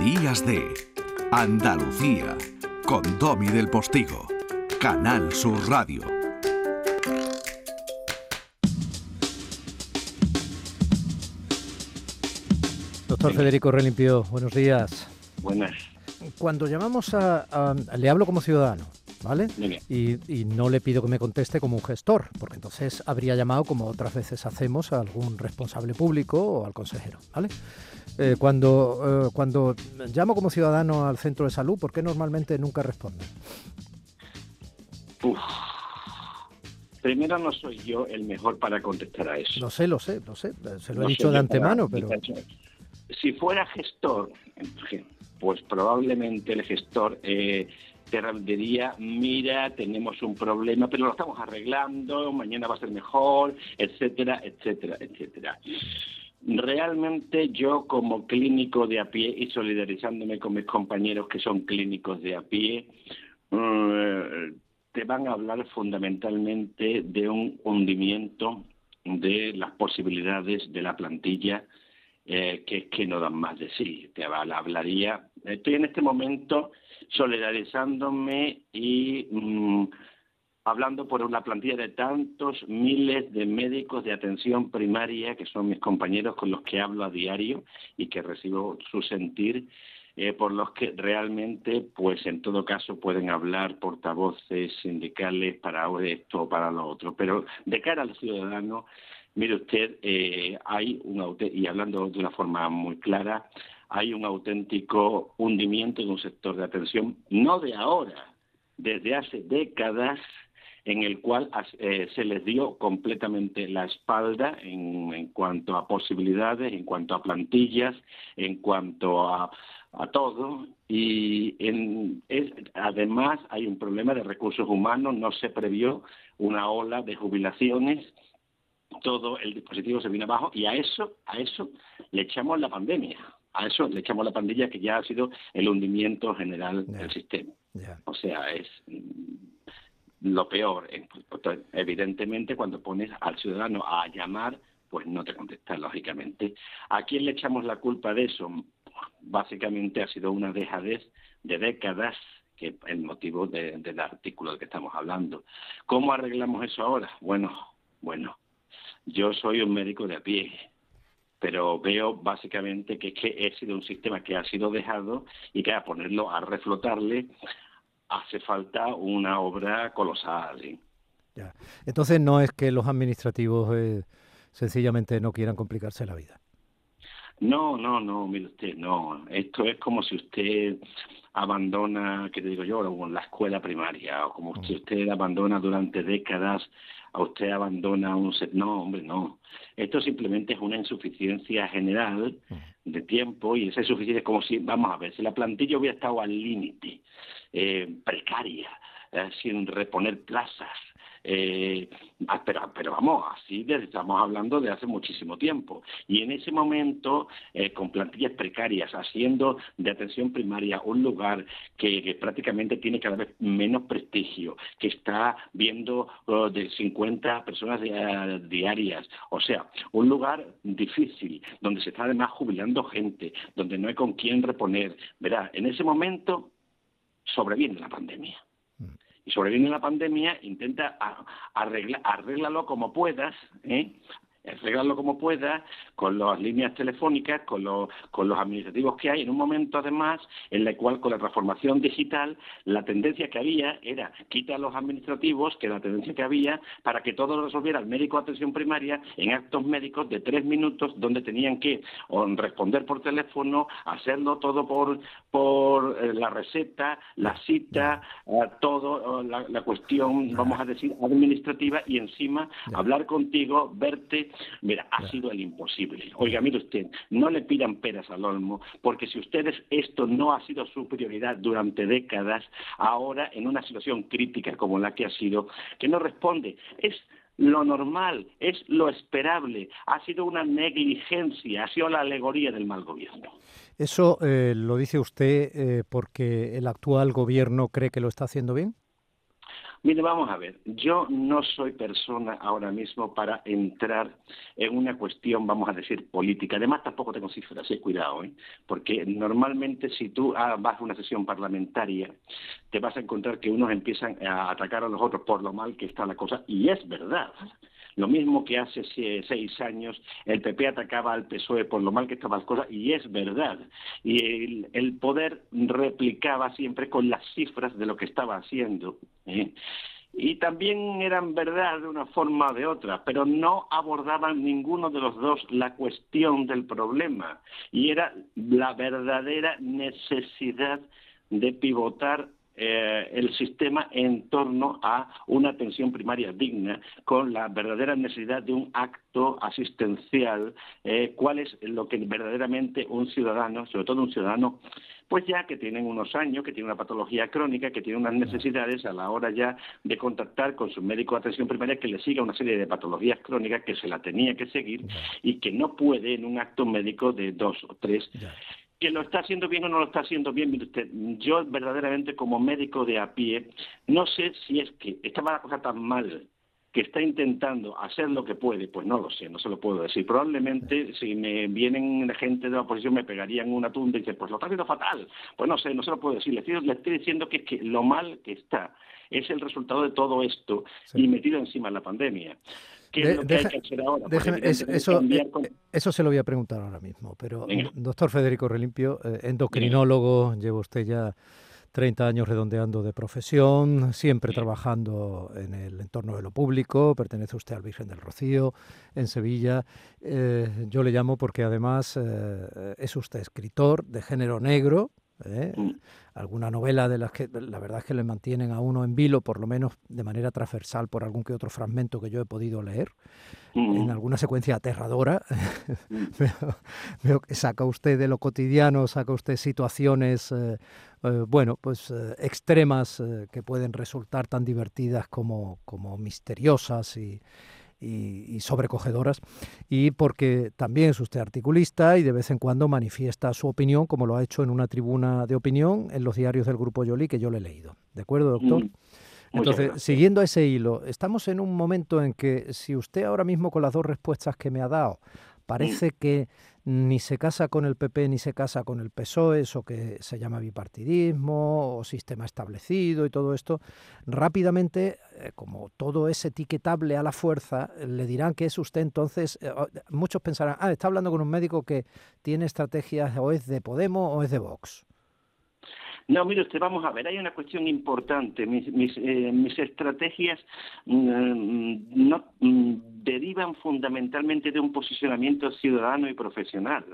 Días de Andalucía con Domi del Postigo, Canal Sur Radio. Doctor Federico Relimpio, buenos días. Buenas. Cuando llamamos a, le hablo como ciudadano, ¿vale? Y, y, no le pido que me conteste como un gestor, porque entonces habría llamado, como otras veces hacemos, a algún responsable público o al consejero, ¿vale? Eh, cuando, eh, cuando llamo como ciudadano al centro de salud, ¿por qué normalmente nunca responden? Primero no soy yo el mejor para contestar a eso. Lo sé, lo sé, lo sé. Se lo he dicho de antemano, pero... Si fuera gestor, pues probablemente el gestor eh, te diría, mira, tenemos un problema, pero lo estamos arreglando, mañana va a ser mejor, etcétera, etcétera, etcétera. Realmente yo como clínico de a pie y solidarizándome con mis compañeros que son clínicos de a pie, eh, te van a hablar fundamentalmente de un hundimiento de las posibilidades de la plantilla eh, que, que no dan más de sí. Te hablaría, estoy en este momento solidarizándome y mm, hablando por una plantilla de tantos miles de médicos de atención primaria, que son mis compañeros con los que hablo a diario y que recibo su sentir, eh, por los que realmente, pues en todo caso, pueden hablar portavoces sindicales para esto o para lo otro. Pero de cara al ciudadano, mire usted, eh, hay un y hablando de una forma muy clara, hay un auténtico hundimiento de un sector de atención, no de ahora, desde hace décadas, en el cual eh, se les dio completamente la espalda en, cuanto a posibilidades, en cuanto a plantillas, en cuanto a, todo. Y además hay un problema de recursos humanos, no se previó una ola de jubilaciones todo el dispositivo se vino abajo y a eso, a eso le echamos la pandemia, a eso le echamos la pandemia que ya ha sido el hundimiento general del sistema. O sea, es lo peor, evidentemente, cuando pones al ciudadano a llamar, pues no te contesta, lógicamente. ¿A quién le echamos la culpa de eso? Básicamente ha sido una dejadez de décadas que el motivo del artículo del que estamos hablando. ¿Cómo arreglamos eso ahora? Bueno, bueno, yo soy un médico de a pie, pero veo básicamente que, que he sido un sistema que ha sido dejado y que a ponerlo a reflotarle hace falta una obra colosal. Ya. Entonces no es que los administrativos eh, sencillamente no quieran complicarse la vida. No, no, no, mire usted, no. Esto es como si usted abandona, ¿qué te digo yo? La escuela primaria, o como si mm. usted abandona durante décadas, a usted abandona un... No, hombre, no. Esto simplemente es una insuficiencia general de tiempo y esa insuficiencia es como si, vamos a ver, si la plantilla hubiera estado al límite eh, precaria, eh, sin reponer plazas. Eh, ah, pero, vamos, así estamos hablando de hace muchísimo tiempo. Y en ese momento, con plantillas precarias, haciendo de atención primaria un lugar que, prácticamente tiene cada vez menos prestigio, que está viendo oh, de 50 personas diarias, o sea, un lugar difícil, donde se está además jubilando gente, donde no hay con quién reponer. Verá, en ese momento sobreviene la pandemia. Y sobreviene la pandemia, intenta arreglar, arréglalo como puedas, ¿eh? Arreglarlo como pueda, con las líneas telefónicas, con los, con los administrativos que hay, en un momento además en el cual con la transformación digital la tendencia que había era quita los administrativos, que la tendencia que había para que todo lo resolviera el médico de atención primaria en actos médicos de tres minutos donde tenían que responder por teléfono, hacerlo todo por, por eh, la receta, la cita, eh, todo, la, la, cuestión, vamos a decir, administrativa y encima hablar contigo, verte Mira, ha sido el imposible. Oiga, mire usted, no le pidan peras al olmo, porque si ustedes esto no ha sido su prioridad durante décadas, ahora en una situación crítica como la que ha sido, que no responde, es lo normal, es lo esperable, ha sido una negligencia, ha sido la alegoría del mal gobierno. ¿Eso eh, lo dice usted eh, porque el actual gobierno cree que lo está haciendo bien? Mire, vamos a ver, yo no soy persona ahora mismo para entrar en una cuestión, vamos a decir, política. Además, tampoco tengo cifras, eh, cuidado, ¿eh? porque normalmente si tú ah, vas a una sesión parlamentaria, te vas a encontrar que unos empiezan a atacar a los otros por lo mal que está la cosa, y es verdad. Lo mismo que hace seis años el PP atacaba al PSOE por lo mal que estaban las cosas, y es verdad. Y el, poder replicaba siempre con las cifras de lo que estaba haciendo. ¿eh? y también eran verdad de una forma o de otra, pero no abordaban ninguno de los dos la cuestión del problema y era la verdadera necesidad de pivotar eh, el sistema en torno a una atención primaria digna, con la verdadera necesidad de un acto asistencial, eh, cuál es lo que verdaderamente un ciudadano, sobre todo un ciudadano, pues ya que tienen unos años, que tiene una patología crónica, que tiene unas necesidades a la hora ya de contactar con su médico de atención primaria que le siga una serie de patologías crónicas que se la tenía que seguir y que no puede en un acto médico de dos o tres que lo está haciendo bien o no lo está haciendo bien, mire usted, yo verdaderamente como médico de a pie, no sé si es que estaba la cosa tan mal que está intentando hacer lo que puede, pues no lo sé, no se lo puedo decir. Probablemente si me vienen gente de la oposición me pegarían una tunda y dicen, pues lo está haciendo fatal. Pues no sé, no se lo puedo decir. Le estoy, le estoy diciendo que, que lo mal que está es el resultado de todo esto y metido encima la pandemia eso, se lo voy a preguntar ahora mismo, pero doctor Federico Relimpio, eh, endocrinólogo, lleva usted ya 30 años redondeando de profesión, siempre trabajando en el entorno de lo público, pertenece usted al Virgen del Rocío, en Sevilla. Eh, yo le llamo porque además eh, es usted escritor de género negro, ¿eh? Mm. Alguna novela de las que la verdad es que le mantienen a uno en vilo, por lo menos de manera transversal, por algún que otro fragmento que yo he podido leer, en mm. alguna secuencia aterradora. Mm. veo, que saca usted de lo cotidiano, saca usted situaciones, eh, eh, bueno, pues extremas que pueden resultar tan divertidas como, como misteriosas y y, sobrecogedoras, y porque también es usted articulista y de vez en cuando manifiesta su opinión, como lo ha hecho en una tribuna de opinión en los diarios del Grupo Yoli, que yo le he leído. ¿De acuerdo, doctor? Mm, Entonces, siguiendo ese hilo, estamos en un momento en que si usted ahora mismo con las dos respuestas que me ha dado, parece mm. que ni se casa con el PP ni se casa con el PSOE, eso que se llama bipartidismo o sistema establecido y todo esto, rápidamente, eh, como todo es etiquetable a la fuerza, le dirán que es usted entonces, eh, muchos pensarán, ah, está hablando con un médico que tiene estrategias o es de Podemos o es de Vox. No, mire usted, vamos a ver, hay una cuestión importante. Mis, eh, estrategias mm, no mm, derivan fundamentalmente de un posicionamiento ciudadano y profesional.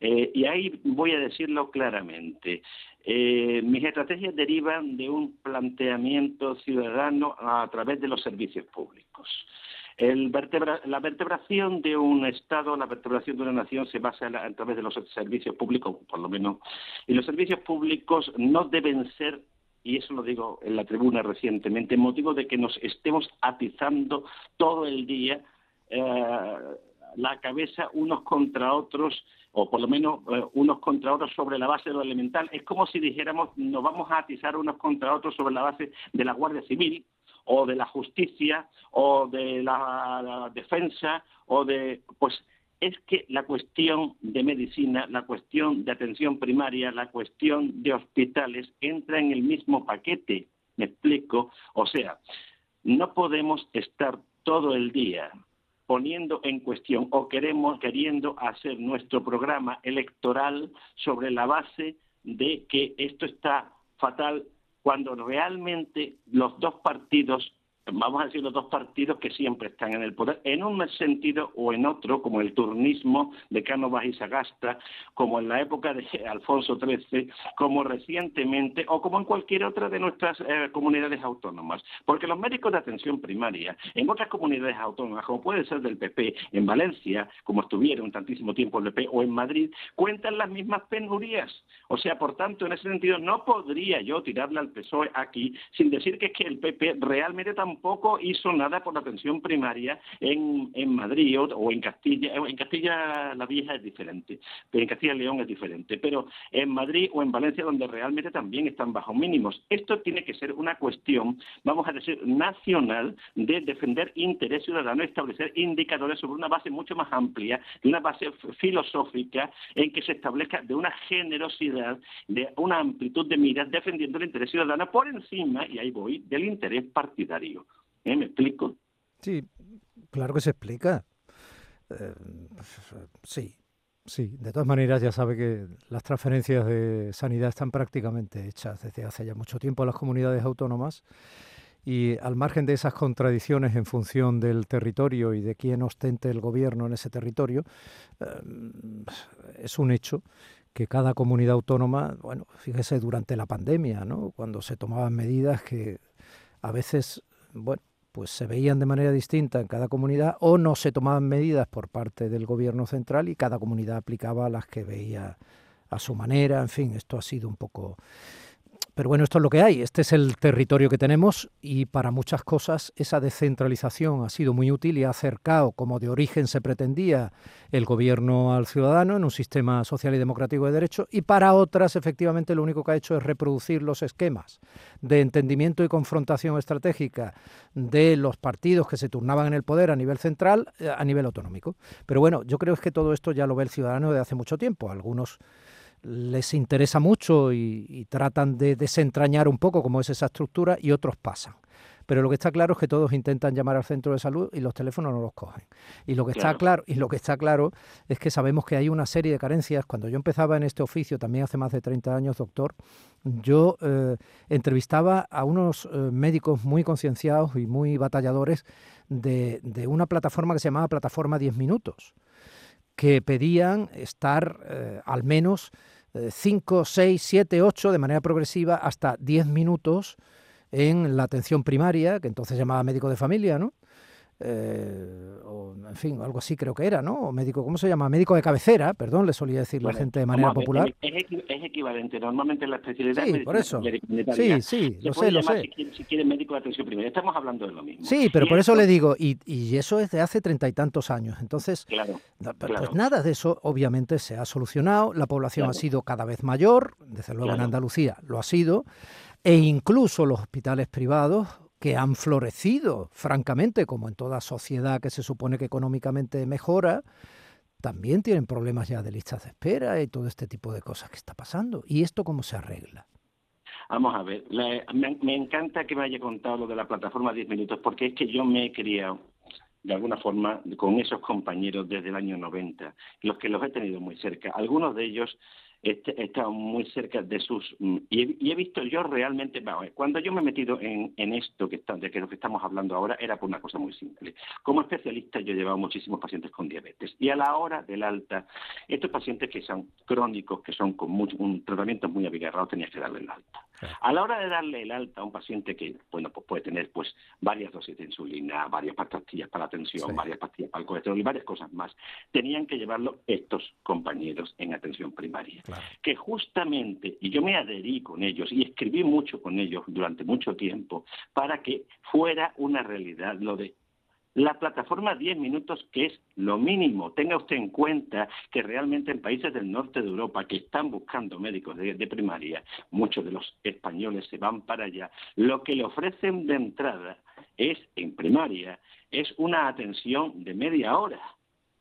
Eh, y ahí voy a decirlo claramente. Eh, mis estrategias derivan de un planteamiento ciudadano a través de los servicios públicos la vertebración de un Estado, la vertebración de una nación se basa a través de los servicios públicos, por lo menos. Y los servicios públicos no deben ser y eso lo digo en la tribuna recientemente, motivo de que nos estemos atizando todo el día eh, la cabeza unos contra otros, o por lo menos eh, unos contra otros sobre la base de lo elemental. Es como si dijéramos, nos vamos a atizar unos contra otros sobre la base de la Guardia Civil, o de la justicia o de la, defensa o de pues es que la cuestión de medicina, la cuestión de atención primaria, la cuestión de hospitales entra en el mismo paquete. Me explico. O sea, no podemos estar todo el día poniendo en cuestión o queremos queriendo hacer nuestro programa electoral sobre la base de que esto está fatal cuando realmente los dos partidos vamos a decir los dos partidos que siempre están en el poder, en un sentido o en otro, como el turnismo de Cánovas y Sagasta, como en la época de Alfonso XIII, como recientemente o como en cualquier otra de nuestras eh, comunidades autónomas. Porque los médicos de atención primaria, en otras comunidades autónomas, como puede ser del PP, en Valencia, como estuvieron tantísimo tiempo el PP, o en Madrid, cuentan las mismas penurias. O sea, por tanto, en ese sentido, no podría yo tirarle al PSOE aquí sin decir que es que el PP realmente tampoco tampoco hizo nada por la atención primaria en, en Madrid o, en Castilla. En Castilla la Vieja es diferente, pero en Castilla y León es diferente. Pero en Madrid o en Valencia, donde realmente también están bajo mínimos. Esto tiene que ser una cuestión, vamos a decir, nacional de defender interés ciudadano establecer indicadores sobre una base mucho más amplia, una base filosófica en que se establezca de una generosidad, de una amplitud de miras defendiendo el interés ciudadano por encima, y ahí voy, del interés partidario. ¿Eh? ¿Me explico? Sí, claro que se explica. Eh, sí, sí. De todas maneras, ya sabe que las transferencias de sanidad están prácticamente hechas desde hace ya mucho tiempo a las comunidades autónomas y al margen de esas contradicciones en función del territorio y de quién ostente el gobierno en ese territorio, eh, es un hecho que cada comunidad autónoma, bueno, fíjese durante la pandemia, ¿no? Cuando se tomaban medidas que a veces, bueno, pues se veían de manera distinta en cada comunidad o no se tomaban medidas por parte del gobierno central y cada comunidad aplicaba las que veía a su manera, en fin, esto ha sido un poco pero bueno, esto es lo que hay, este es el territorio que tenemos y para muchas cosas esa descentralización ha sido muy útil y ha acercado, como de origen se pretendía, el gobierno al ciudadano en un sistema social y democrático de derecho y para otras efectivamente lo único que ha hecho es reproducir los esquemas de entendimiento y confrontación estratégica de los partidos que se turnaban en el poder a nivel central, eh, a nivel autonómico. Pero bueno, yo creo que todo esto ya lo ve el ciudadano de hace mucho tiempo. Algunos les interesa mucho y, tratan de desentrañar un poco cómo es esa estructura y otros pasan. Pero lo que está claro es que todos intentan llamar al centro de salud y los teléfonos no los cogen. Y lo que está claro, y lo que está claro es que sabemos que hay una serie de carencias. Cuando yo empezaba en este oficio, también hace más de 30 años, doctor, yo eh, entrevistaba a unos eh, médicos muy concienciados y muy batalladores de, una plataforma que se llamaba Plataforma 10 Minutos que pedían estar eh, al menos 5, 6, 7, 8 de manera progresiva hasta 10 minutos en la atención primaria, que entonces llamaba médico de familia, ¿no? Eh, o en fin, algo así creo que era, ¿no? O médico, ¿cómo se llama? Médico de cabecera, perdón, le solía decir la gente de manera popular. Es, equivalente, normalmente la especialidad sí, por eso. Sí, sí, lo sé, lo sé. Si quiere, médico de atención primaria, estamos hablando de lo mismo. Sí, pero por eso, le digo, y, y, eso es de hace treinta y tantos años, entonces, claro, pues nada de eso obviamente se ha solucionado, la población ha sido cada vez mayor, desde luego en Andalucía lo ha sido, e incluso los hospitales privados que han florecido, francamente, como en toda sociedad que se supone que económicamente mejora, también tienen problemas ya de listas de espera y todo este tipo de cosas que está pasando. ¿Y esto cómo se arregla? Vamos a ver, me, encanta que me haya contado lo de la plataforma 10 minutos, porque es que yo me he criado de alguna forma con esos compañeros desde el año 90, los que los he tenido muy cerca. Algunos de ellos he estado muy cerca de sus... Mm, y he, visto yo realmente, cuando yo me he metido en, esto que está, de lo que estamos hablando ahora, era por una cosa muy simple. Como especialista yo he llevado muchísimos pacientes con diabetes y a la hora del alta, estos pacientes que son crónicos, que son con un tratamiento muy abigarrado, tenías que darle el alta. A la hora de darle el alta a un paciente que, bueno, pues puede tener pues varias dosis de insulina, varias pastillas para la tensión, varias pastillas para el colesterol y varias cosas más, tenían que llevarlo estos compañeros en atención primaria. Que justamente, y yo me adherí con ellos y escribí mucho con ellos durante mucho tiempo, para que fuera una realidad lo de la plataforma 10 minutos, que es lo mínimo. Tenga usted en cuenta que realmente en países del norte de Europa que están buscando médicos de, de, primaria, muchos de los españoles se van para allá, lo que le ofrecen de entrada es, en primaria, es una atención de media hora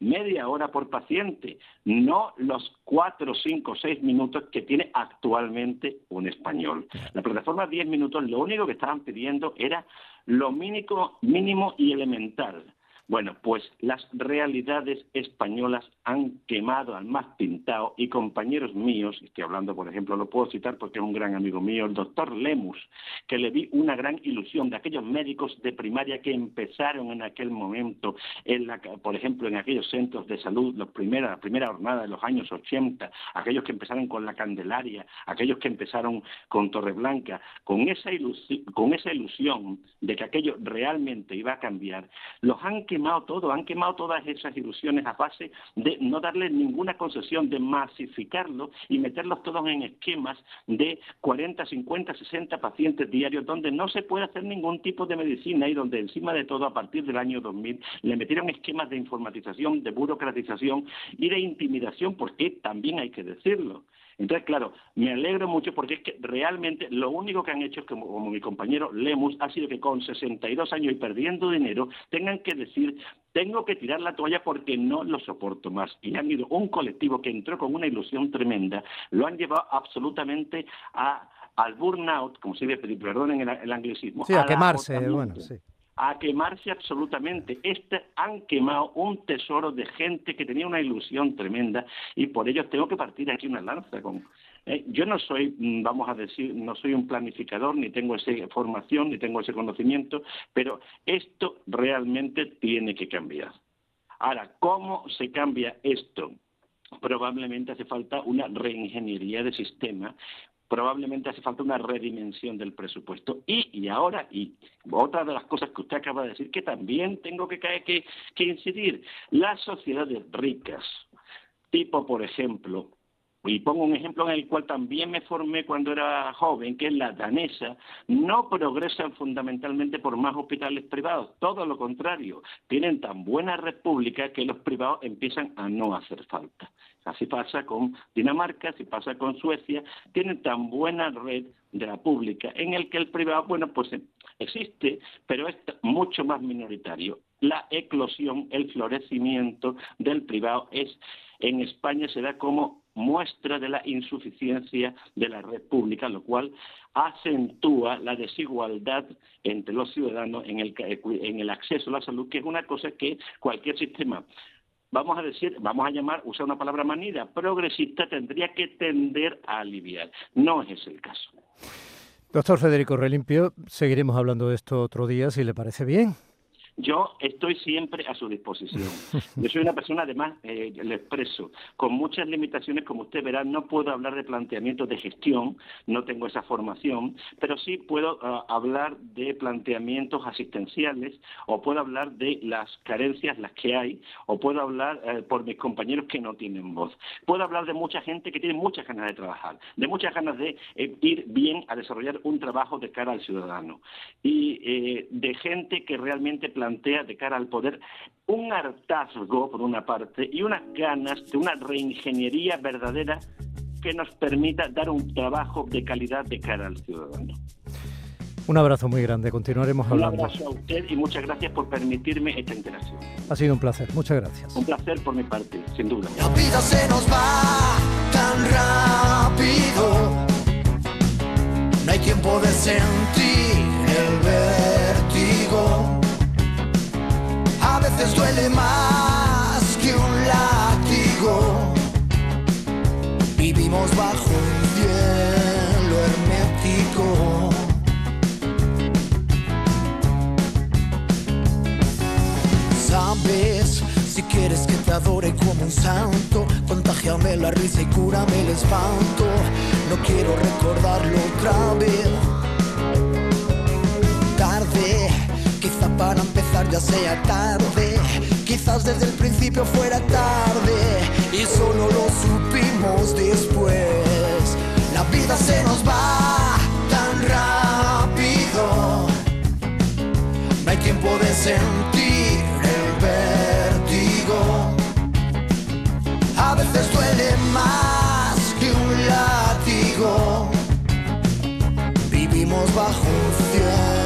media hora por paciente, no los cuatro, cinco, seis minutos que tiene actualmente un español. La plataforma 10 minutos, lo único que estaban pidiendo era lo mínimo, mínimo y elemental. Bueno, pues las realidades españolas han quemado al más pintado y compañeros míos, estoy hablando, por ejemplo, lo puedo citar porque es un gran amigo mío, el doctor Lemus, que le vi una gran ilusión de aquellos médicos de primaria que empezaron en aquel momento, en la, por ejemplo, en aquellos centros de salud, los primera, la primera jornada de los años 80, aquellos que empezaron con la Candelaria, aquellos que empezaron con Torreblanca, con esa, con esa ilusión de que aquello realmente iba a cambiar, los han quemado todo, han quemado todas esas ilusiones a base de no darle ninguna concesión, de masificarlo y meterlos todos en esquemas de 40, 50, 60 pacientes diarios donde no se puede hacer ningún tipo de medicina y donde encima de todo a partir del año 2000 le metieron esquemas de informatización, de burocratización y de intimidación, porque también hay que decirlo. Entonces, claro, me alegro mucho porque es que realmente lo único que han hecho es que, como, mi compañero Lemus, ha sido que con 62 años y perdiendo dinero tengan que decir tengo que tirar la toalla porque no lo soporto más. Y han ido un colectivo que entró con una ilusión tremenda, lo han llevado absolutamente al burnout, como se dice, perdón en el, anglicismo. Sí, a, quemarse, bueno, sí a quemarse absolutamente. Este han quemado un tesoro de gente que tenía una ilusión tremenda y por ello tengo que partir aquí una lanza con. Eh, yo no soy, mm, vamos a decir, no soy un planificador, ni tengo esa formación, ni tengo ese conocimiento, pero esto realmente tiene que cambiar. Ahora, ¿cómo se cambia esto? probablemente hace falta una reingeniería de sistema probablemente hace falta una redimensión del presupuesto. Y, y ahora, y otra de las cosas que usted acaba de decir, que también tengo que, que, que incidir, las sociedades ricas, tipo, por ejemplo, y pongo un ejemplo en el cual también me formé cuando era joven, que es la danesa, no progresan fundamentalmente por más hospitales privados, todo lo contrario, tienen tan buena red pública que los privados empiezan a no hacer falta. Así pasa con Dinamarca, así pasa con Suecia, tienen tan buena red de la pública en el que el privado, bueno, pues existe, pero es mucho más minoritario. La eclosión, el florecimiento del privado es en España se da como muestra de la insuficiencia de la red pública, lo cual acentúa la desigualdad entre los ciudadanos en el, en el acceso a la salud, que es una cosa que cualquier sistema vamos a decir, vamos a llamar, usar una palabra manida, progresista, tendría que tender a aliviar. No es el caso. Doctor Federico Relimpio, seguiremos hablando de esto otro día, si le parece bien. Yo estoy siempre a su disposición. Yo soy una persona, además, eh, le expreso, con muchas limitaciones, como usted verá, no puedo hablar de planteamientos de gestión, no tengo esa formación, pero sí puedo ah, hablar de planteamientos asistenciales, o puedo hablar de las carencias, las que hay, o puedo hablar eh, por mis compañeros que no tienen voz. Puedo hablar de mucha gente que tiene muchas ganas de trabajar, de muchas ganas de eh, ir bien a desarrollar un trabajo de cara al ciudadano, y eh, de gente que realmente plantea plantea de cara al poder un hartazgo, por una parte, y unas ganas de una reingeniería verdadera que nos permita dar un trabajo de calidad de cara al ciudadano. Un abrazo muy grande, continuaremos hablando. Un abrazo a usted y muchas gracias por permitirme esta interacción. Ha sido un placer, muchas gracias. Un placer por mi parte, sin duda. La vida se nos va tan rápido, no hay tiempo de sentir el vértigo veces duele más que un látigo. Vivimos bajo un cielo hermético. Sabes, si quieres que te adore como un santo, contagiame la risa y cúrame el espanto. No quiero recordarlo otra vez. Ya sea tarde Quizás desde el principio fuera tarde y solo lo supimos después. La vida se nos va tan rápido, no hay tiempo de sentir el vértigo. A veces duele más que un látigo. Vivimos bajo un cielo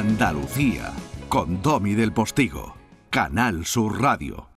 Andalucía con Domi del Postigo, Canal Sur Radio.